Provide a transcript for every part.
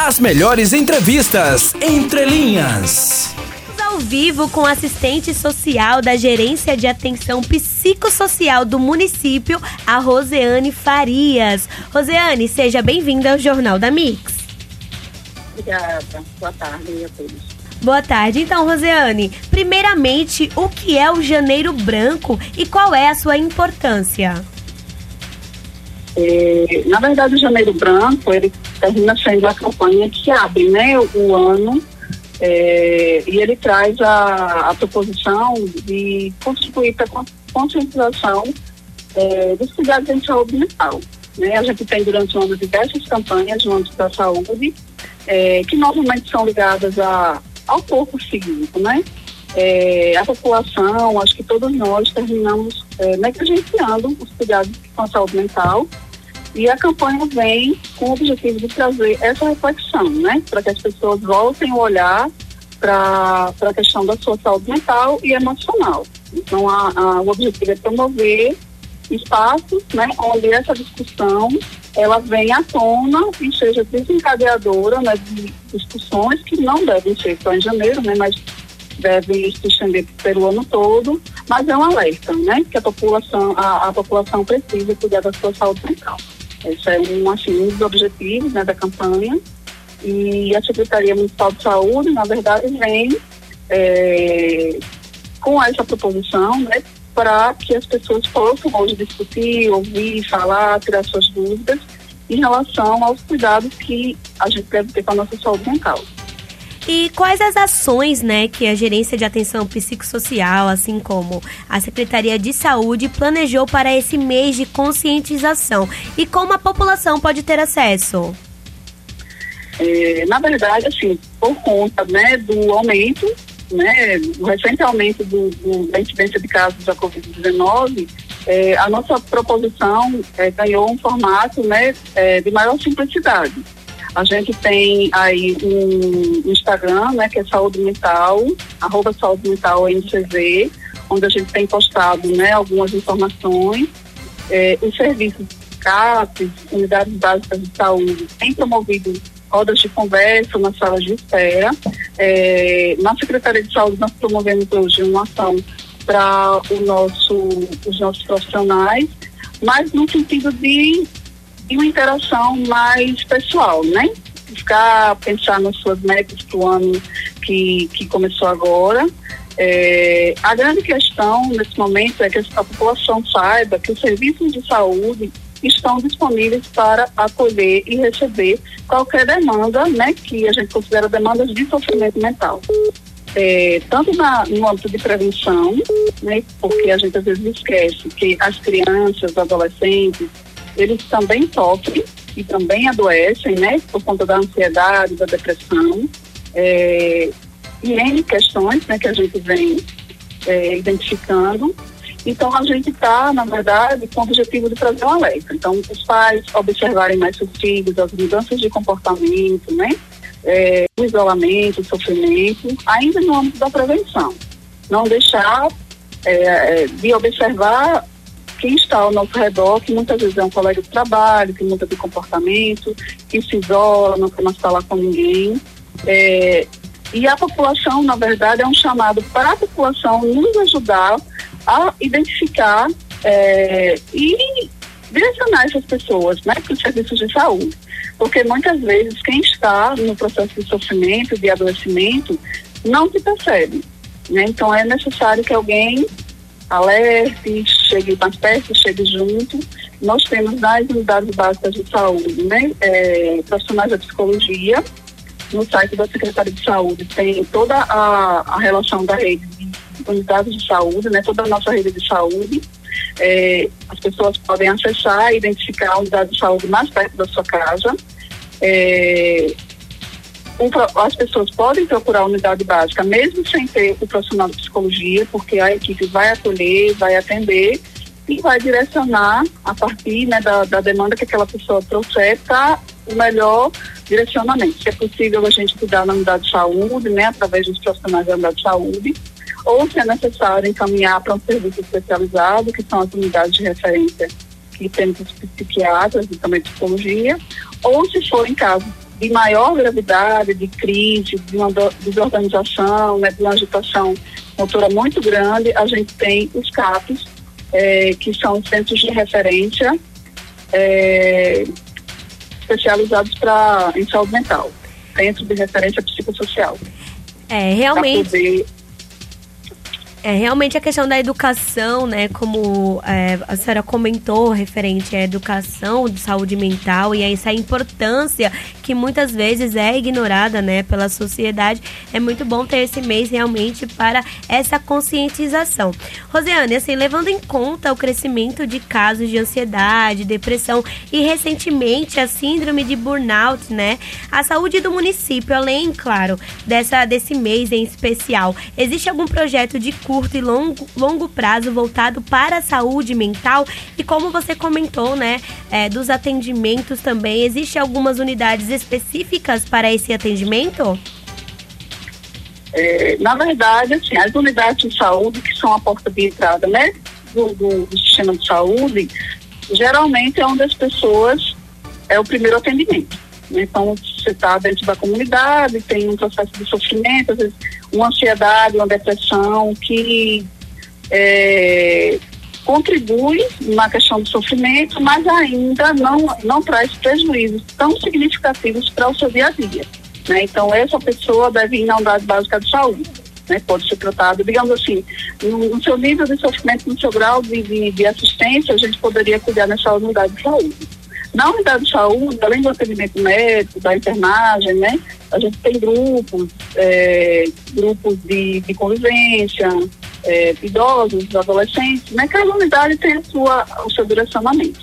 As melhores entrevistas entre linhas. Ao vivo com assistente social da Gerência de Atenção Psicossocial do município, a Roseane Farias. Roseane, seja bem-vinda ao Jornal da Mix. Obrigada. Boa tarde a todos. Boa tarde. Então, Roseane, primeiramente, o que é o Janeiro Branco e qual é a sua importância? É, na verdade, o Janeiro Branco, ele termina sendo a campanha que abre né, o, o ano é, e ele traz a, a proposição de contribuir para a conscientização é, dos cuidados em saúde mental. Né? A gente tem durante o ano diversas campanhas no âmbito da saúde, é, que normalmente são ligadas a, ao corpo físico, né? É, a população, acho que todos nós terminamos é, negligenciando os cuidados com a saúde mental e a campanha vem com o objetivo de trazer essa reflexão, né? Para que as pessoas voltem a olhar para a questão da sua saúde mental e emocional. Então, a, a, o objetivo é promover espaços né, onde essa discussão ela vem à tona e seja desencadeadora né, de discussões que não devem ser só em janeiro, né, mas devem se estender pelo ano todo, mas é um alerta, né, que a população, a, a população precisa cuidar da sua saúde mental. Esse é um, assim, um dos objetivos né, da campanha. E a Secretaria Municipal de Saúde, na verdade, vem é, com essa proposição né, para que as pessoas possam hoje discutir, ouvir, falar, tirar suas dúvidas em relação aos cuidados que a gente deve ter com a nossa saúde mental. E quais as ações, né, que a Gerência de Atenção Psicossocial, assim como a Secretaria de Saúde, planejou para esse mês de conscientização? E como a população pode ter acesso? É, na verdade, assim, por conta, né, do aumento, né, do recente aumento do, do, da incidência de casos da Covid-19, é, a nossa proposição é, ganhou um formato, né, é, de maior simplicidade. A gente tem aí um Instagram, né, que é Saúde Mental, arroba Saúde Mental NCV, onde a gente tem postado, né, algumas informações. É, os serviços CAPES, Unidades Básicas de Saúde, têm promovido rodas de conversa nas salas de espera. É, na Secretaria de Saúde, nós promovemos hoje uma ação para nosso, os nossos profissionais, mas no sentido de e uma interação mais pessoal, né? Ficar, pensar nas suas metas para o ano que, que começou agora. É, a grande questão nesse momento é que a população saiba que os serviços de saúde estão disponíveis para acolher e receber qualquer demanda, né, que a gente considera demandas de sofrimento mental. É, tanto na, no âmbito de prevenção, né, porque a gente às vezes esquece que as crianças, adolescentes, eles também sofrem e também adoecem, né, por conta da ansiedade, da depressão, é, e N questões, né, que a gente vem é, identificando. Então, a gente está, na verdade, com o objetivo de trazer um alerta. Então, os pais observarem mais seus filhos, as mudanças de comportamento, né, é, o isolamento, o sofrimento, ainda no âmbito da prevenção. Não deixar é, é de observar quem está ao nosso redor, que muitas vezes é um colega de trabalho, que muda de comportamento, que se isola, não quer mais falar com ninguém. É, e a população, na verdade, é um chamado para a população nos ajudar a identificar é, e direcionar essas pessoas né, para os serviços de saúde. Porque muitas vezes quem está no processo de sofrimento, de adoecimento, não se percebe. Né? Então é necessário que alguém alerte, chegue mais perto, chegue junto. Nós temos nas unidades básicas de saúde, né, é, profissionais da psicologia. No site da Secretaria de Saúde tem toda a, a relação da rede de unidades de saúde, né, toda a nossa rede de saúde. É, as pessoas podem acessar e identificar a unidade de saúde mais perto da sua casa. É, as pessoas podem procurar a unidade básica, mesmo sem ter o profissional de psicologia, porque a equipe vai acolher, vai atender e vai direcionar a partir né, da, da, demanda que aquela pessoa trouxer para o melhor direcionamento. Se é possível a gente cuidar na unidade de saúde, né, através dos profissionais da unidade de saúde, ou se é necessário encaminhar para um serviço especializado, que são as unidades de referência que temos os psiquiatras e também psicologia, ou se for em caso de maior gravidade, de crise, de uma desorganização, né, de uma agitação motora muito grande, a gente tem os CAPs, é, que são centros de referência é, especializados pra, em saúde mental, centros de referência psicossocial. É, realmente é, realmente a questão da educação, né, como é, a senhora comentou, referente à educação de saúde mental e a essa importância que muitas vezes é ignorada, né, pela sociedade, é muito bom ter esse mês realmente para essa conscientização. Rosiane, assim, levando em conta o crescimento de casos de ansiedade, depressão e recentemente a síndrome de burnout, né, a saúde do município, além, claro, dessa desse mês em especial, existe algum projeto de curto e longo, longo prazo voltado para a saúde mental. E como você comentou, né, é, dos atendimentos também, existe algumas unidades específicas para esse atendimento? É, na verdade, assim, as unidades de saúde, que são a porta de entrada, né, do, do, do sistema de saúde, geralmente é onde as pessoas é o primeiro atendimento. Então, você está dentro da comunidade, tem um processo de sofrimento, às vezes uma ansiedade, uma depressão que é, contribui na questão do sofrimento, mas ainda não, não traz prejuízos tão significativos para o seu dia a dia. Né? Então, essa pessoa deve ir na unidade básica de saúde. Né? Pode ser tratado, digamos assim, no, no seu nível de sofrimento, no seu grau de, de, de assistência, a gente poderia cuidar nessa unidade de saúde. Na unidade de saúde, além do atendimento médico, da internagem, né, a gente tem grupos, é, grupos de, de convivência, é, idosos, adolescentes, né, cada unidade tem a sua, o seu direcionamento.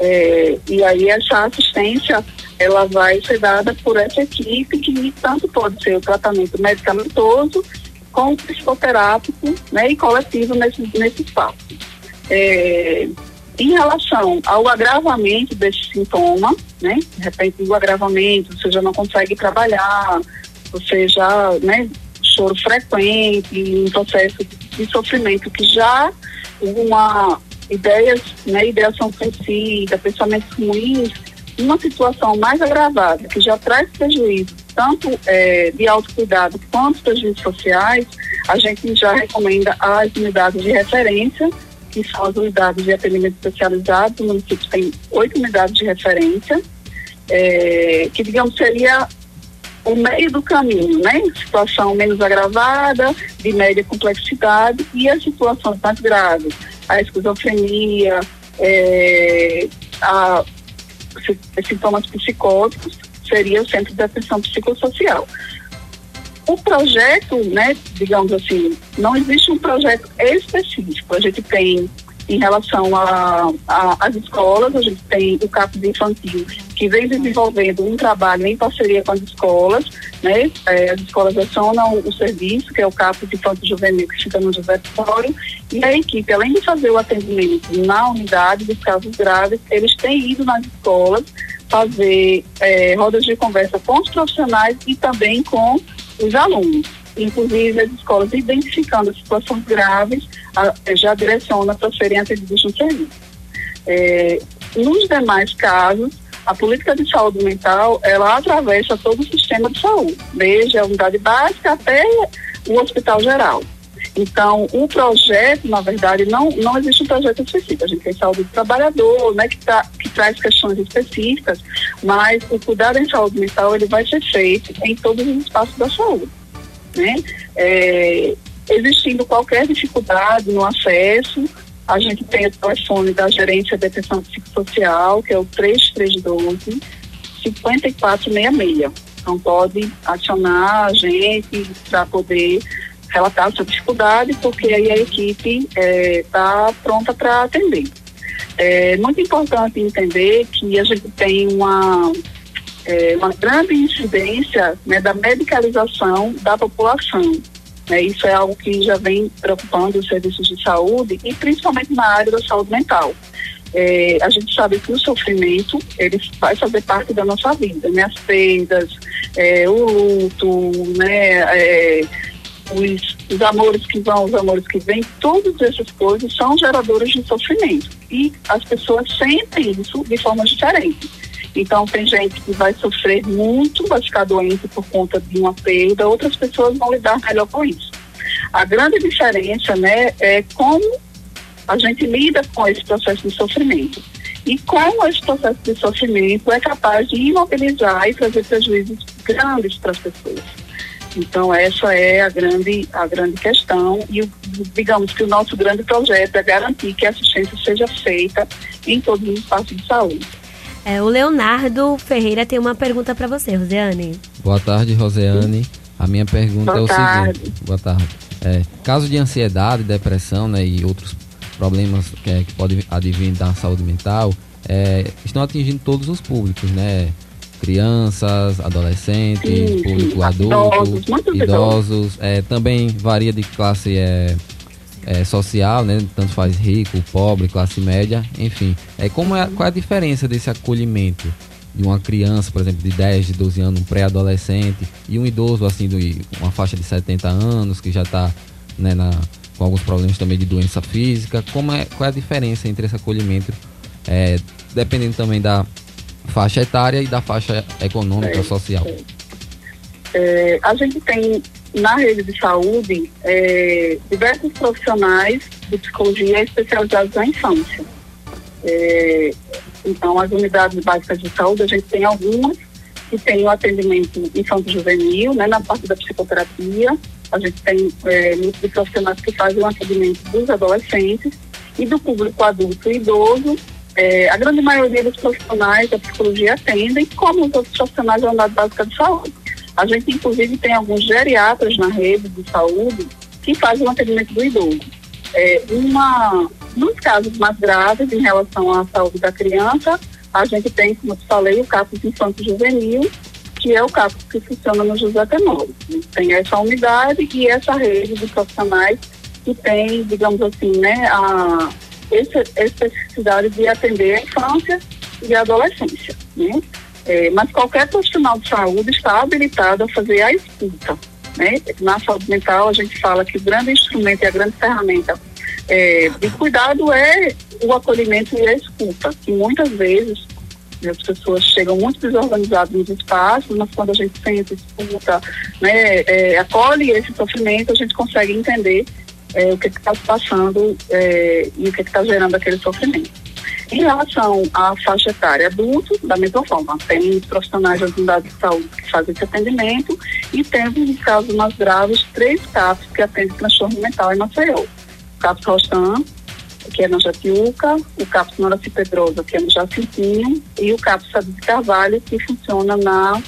É, e aí essa assistência, ela vai ser dada por essa equipe que tanto pode ser o tratamento medicamentoso como psicoterápico né, e coletivo nesse, espaço. É, em relação ao agravamento desse sintoma, né? De repente o agravamento, você já não consegue trabalhar, você já, né, choro frequente, um processo de sofrimento que já uma ideias, né, ideação suicida, pensamentos ruins, uma situação mais agravada, que já traz prejuízo, tanto é, de autocuidado quanto prejuízos sociais, a gente já recomenda as unidades de referência que são as unidades de atendimento especializado. O município tem oito unidades de referência, é, que, digamos, seria o meio do caminho, né? Situação menos agravada, de média complexidade, e as situações mais graves, a esquizofrenia, é, a, sintomas psicóticos, seria o Centro de Atenção Psicossocial. O projeto, né, digamos assim, não existe um projeto específico. A gente tem, em relação às escolas, a gente tem o CAPS infantil, que vem desenvolvendo um trabalho em parceria com as escolas, né? É, as escolas acionam o serviço, que é o CAPS Infantil Juvenil, que fica no José Vitório, e a equipe, além de fazer o atendimento na unidade dos casos graves, eles têm ido nas escolas fazer é, rodas de conversa com os profissionais e também com os alunos. Inclusive, as escolas identificando situações graves, a, já direciona para serem atendidos no serviço. É, nos demais casos, a política de saúde mental, ela atravessa todo o sistema de saúde, desde a unidade básica até o hospital geral. Então, o projeto, na verdade, não, não existe um projeto específico. A gente tem saúde do trabalhador, né, que, tá, traz questões específicas, mas o cuidado em saúde mental ele vai ser feito em todos os espaços da saúde. Né? É, existindo qualquer dificuldade no acesso, a gente tem o telefone da gerência de atenção psicossocial, que é o 3312 5466. Então pode acionar a gente para poder relatar sua dificuldade, porque aí a equipe está é, tá pronta para atender. É muito importante entender que a gente tem uma, é, uma grande incidência né, da medicalização da população. Né, isso é algo que já vem preocupando os serviços de saúde e principalmente na área da saúde mental. É, a gente sabe que o sofrimento ele vai fazer parte da nossa vida, né? As perdas, é, o luto, né? É, os, os amores que vão, os amores que vêm, todas essas coisas são geradores de sofrimento. E as pessoas sentem isso de forma diferente. Então, tem gente que vai sofrer muito, vai ficar doente por conta de uma perda, outras pessoas vão lidar melhor com isso. A grande diferença, né, é como a gente lida com esse processo de sofrimento. E como esse processo de sofrimento é capaz de imobilizar e trazer prejuízos grandes para as pessoas. Então essa é a grande, a grande questão e digamos que o nosso grande projeto é garantir que a assistência seja feita em todos os espaços de saúde. É, o Leonardo Ferreira tem uma pergunta para você, Roseane. Boa tarde, Roseane. A minha pergunta boa é o tarde. seguinte. Boa tarde. É, caso de ansiedade, depressão né, e outros problemas que, é, que podem advir da saúde mental é, estão atingindo todos os públicos, né? Crianças, adolescentes, Sim, público adulto, idosos, idosos é, também varia de classe é, é, social, né? Tanto faz rico, pobre, classe média, enfim. É, como é, qual é a diferença desse acolhimento de uma criança, por exemplo, de 10, de 12 anos, um pré-adolescente, e um idoso, assim, de uma faixa de 70 anos, que já está né, na, com alguns problemas também de doença física. Como é, qual é a diferença entre esse acolhimento, é, dependendo também da faixa etária e da faixa econômica, é, social? É, a gente tem na rede de saúde é, diversos profissionais de psicologia especializados na infância. É, então, as unidades básicas de saúde, a gente tem algumas que tem o atendimento infanto-juvenil, né, na parte da psicoterapia, a gente tem é, muitos profissionais que fazem o atendimento dos adolescentes e do público adulto e idoso. É, a grande maioria dos profissionais da psicologia atendem, como os outros profissionais da unidade básica de saúde. A gente, inclusive, tem alguns geriatras na rede de saúde que fazem o atendimento do idoso. É, uma, nos casos mais graves, em relação à saúde da criança, a gente tem, como eu falei, o de infanto juvenil, que é o caso que funciona no José Tenório. Tem essa unidade e essa rede de profissionais que tem, digamos assim, né, a especificidade de atender a infância e a adolescência, né? É, mas qualquer profissional de saúde está habilitado a fazer a escuta, né? Na saúde mental a gente fala que o grande instrumento e a grande ferramenta é, de cuidado é o acolhimento e a escuta, que muitas vezes as pessoas chegam muito desorganizadas nos espaços, mas quando a gente senta, escuta, né, é, acolhe esse sofrimento, a gente consegue entender é, o que está se passando é, e o que está gerando aquele sofrimento. Em relação à faixa etária adulto, da mesma forma, tem profissionais das unidades de saúde que fazem esse atendimento e temos, em casos mais graves, três CAPs que atendem transtorno mental em Maceió. O CAPS Rostam, que é na Jatiuca, o CAPS Noraci Pedrosa, que é no Jacintinho, e o CAPS Sade de Carvalho, que funciona na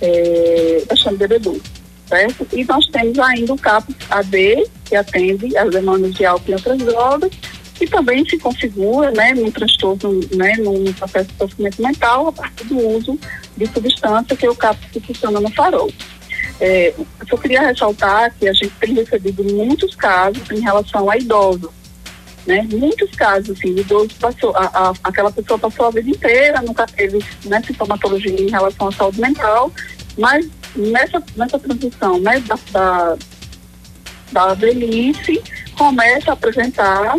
é, Baixando Bebedu, certo? E nós temos ainda o CAPS AD, que atende as demandas de álcool e outras drogas, e também se configura, né, num transtorno, né, num processo de sofrimento mental a partir do uso de substância, que é o CAPS que funciona no farol. É, eu só queria ressaltar que a gente tem recebido muitos casos em relação a idosos, né? Muitos casos, assim, idoso passou, a, a, aquela pessoa passou a vida inteira, nunca teve né, sintomatologia em relação à saúde mental, mas nessa, nessa transição né, da, da, da velhice, começa a apresentar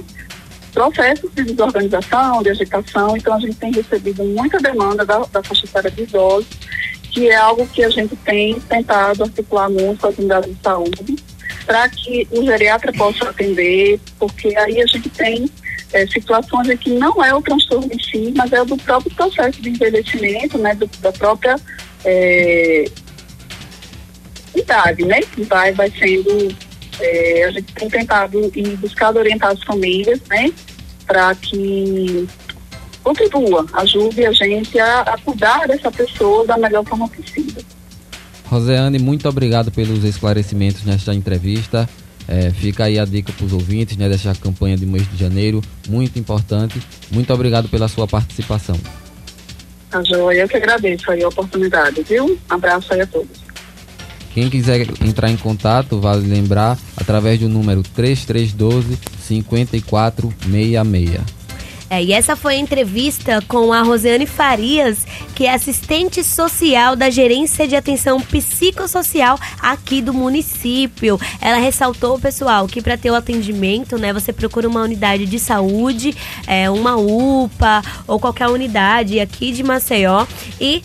processos de desorganização, de agitação, então a gente tem recebido muita demanda da, da faixa etária de idosos, que é algo que a gente tem tentado articular muito com as unidades de saúde, para que o geriatra possa atender, porque aí a gente tem é, situações em que não é o transtorno em si, mas é do próprio processo de envelhecimento, né, do, da própria é, idade, né, vai, vai sendo, é, a gente tem tentado e buscado orientar as famílias, né, para que contribua, ajude a gente a, a cuidar dessa pessoa da melhor forma possível. Roseane, muito obrigado pelos esclarecimentos nesta entrevista. É, fica aí a dica para os ouvintes né, dessa campanha de mês de janeiro, muito importante. Muito obrigado pela sua participação. Tá joia, eu que agradeço aí a oportunidade, viu? Um abraço aí a todos. Quem quiser entrar em contato, vale lembrar através do número 3312 5466. É, e essa foi a entrevista com a Rosiane Farias, que é assistente social da Gerência de Atenção Psicossocial aqui do município. Ela ressaltou, pessoal, que para ter o atendimento, né, você procura uma unidade de saúde, é, uma UPA ou qualquer unidade aqui de Maceió e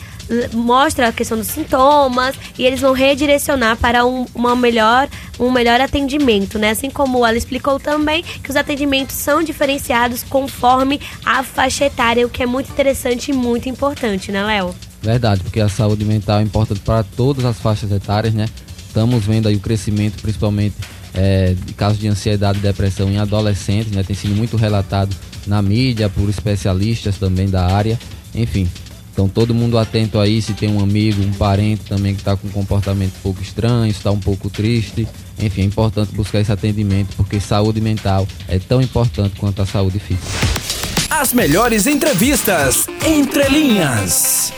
mostra a questão dos sintomas e eles vão redirecionar para um, uma melhor, um melhor atendimento, né? Assim como ela explicou também que os atendimentos são diferenciados conforme a faixa etária, o que é muito interessante e muito importante, né, Léo? Verdade, porque a saúde mental é importante para todas as faixas etárias, né? Estamos vendo aí o crescimento, principalmente é, de casos de ansiedade e depressão em adolescentes, né? Tem sido muito relatado na mídia por especialistas também da área. Enfim, então todo mundo atento aí, se tem um amigo, um parente também que está com um comportamento um pouco estranho, está um pouco triste. Enfim, é importante buscar esse atendimento porque saúde mental é tão importante quanto a saúde física. As melhores entrevistas entre linhas.